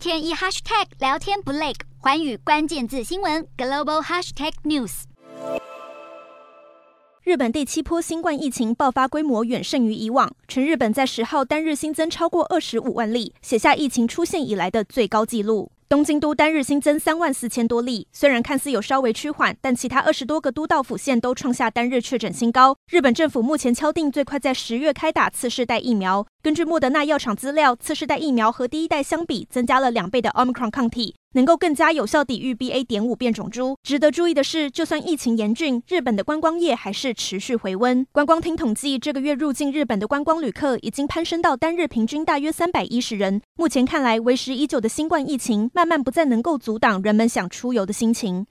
天一 hashtag 聊天不累，环宇关键字新闻 global hashtag news。日本第七波新冠疫情爆发规模远胜于以往，全日本在十号单日新增超过二十五万例，写下疫情出现以来的最高纪录。东京都单日新增三万四千多例，虽然看似有稍微趋缓，但其他二十多个都道府县都创下单日确诊新高。日本政府目前敲定最快在十月开打次世代疫苗。根据莫德纳药厂资料，次世代疫苗和第一代相比，增加了两倍的 Omicron 抗体。能够更加有效抵御 BA. 点五变种株。值得注意的是，就算疫情严峻，日本的观光业还是持续回温。观光厅统计，这个月入境日本的观光旅客已经攀升到单日平均大约三百一十人。目前看来，为时已久的新冠疫情慢慢不再能够阻挡人们想出游的心情。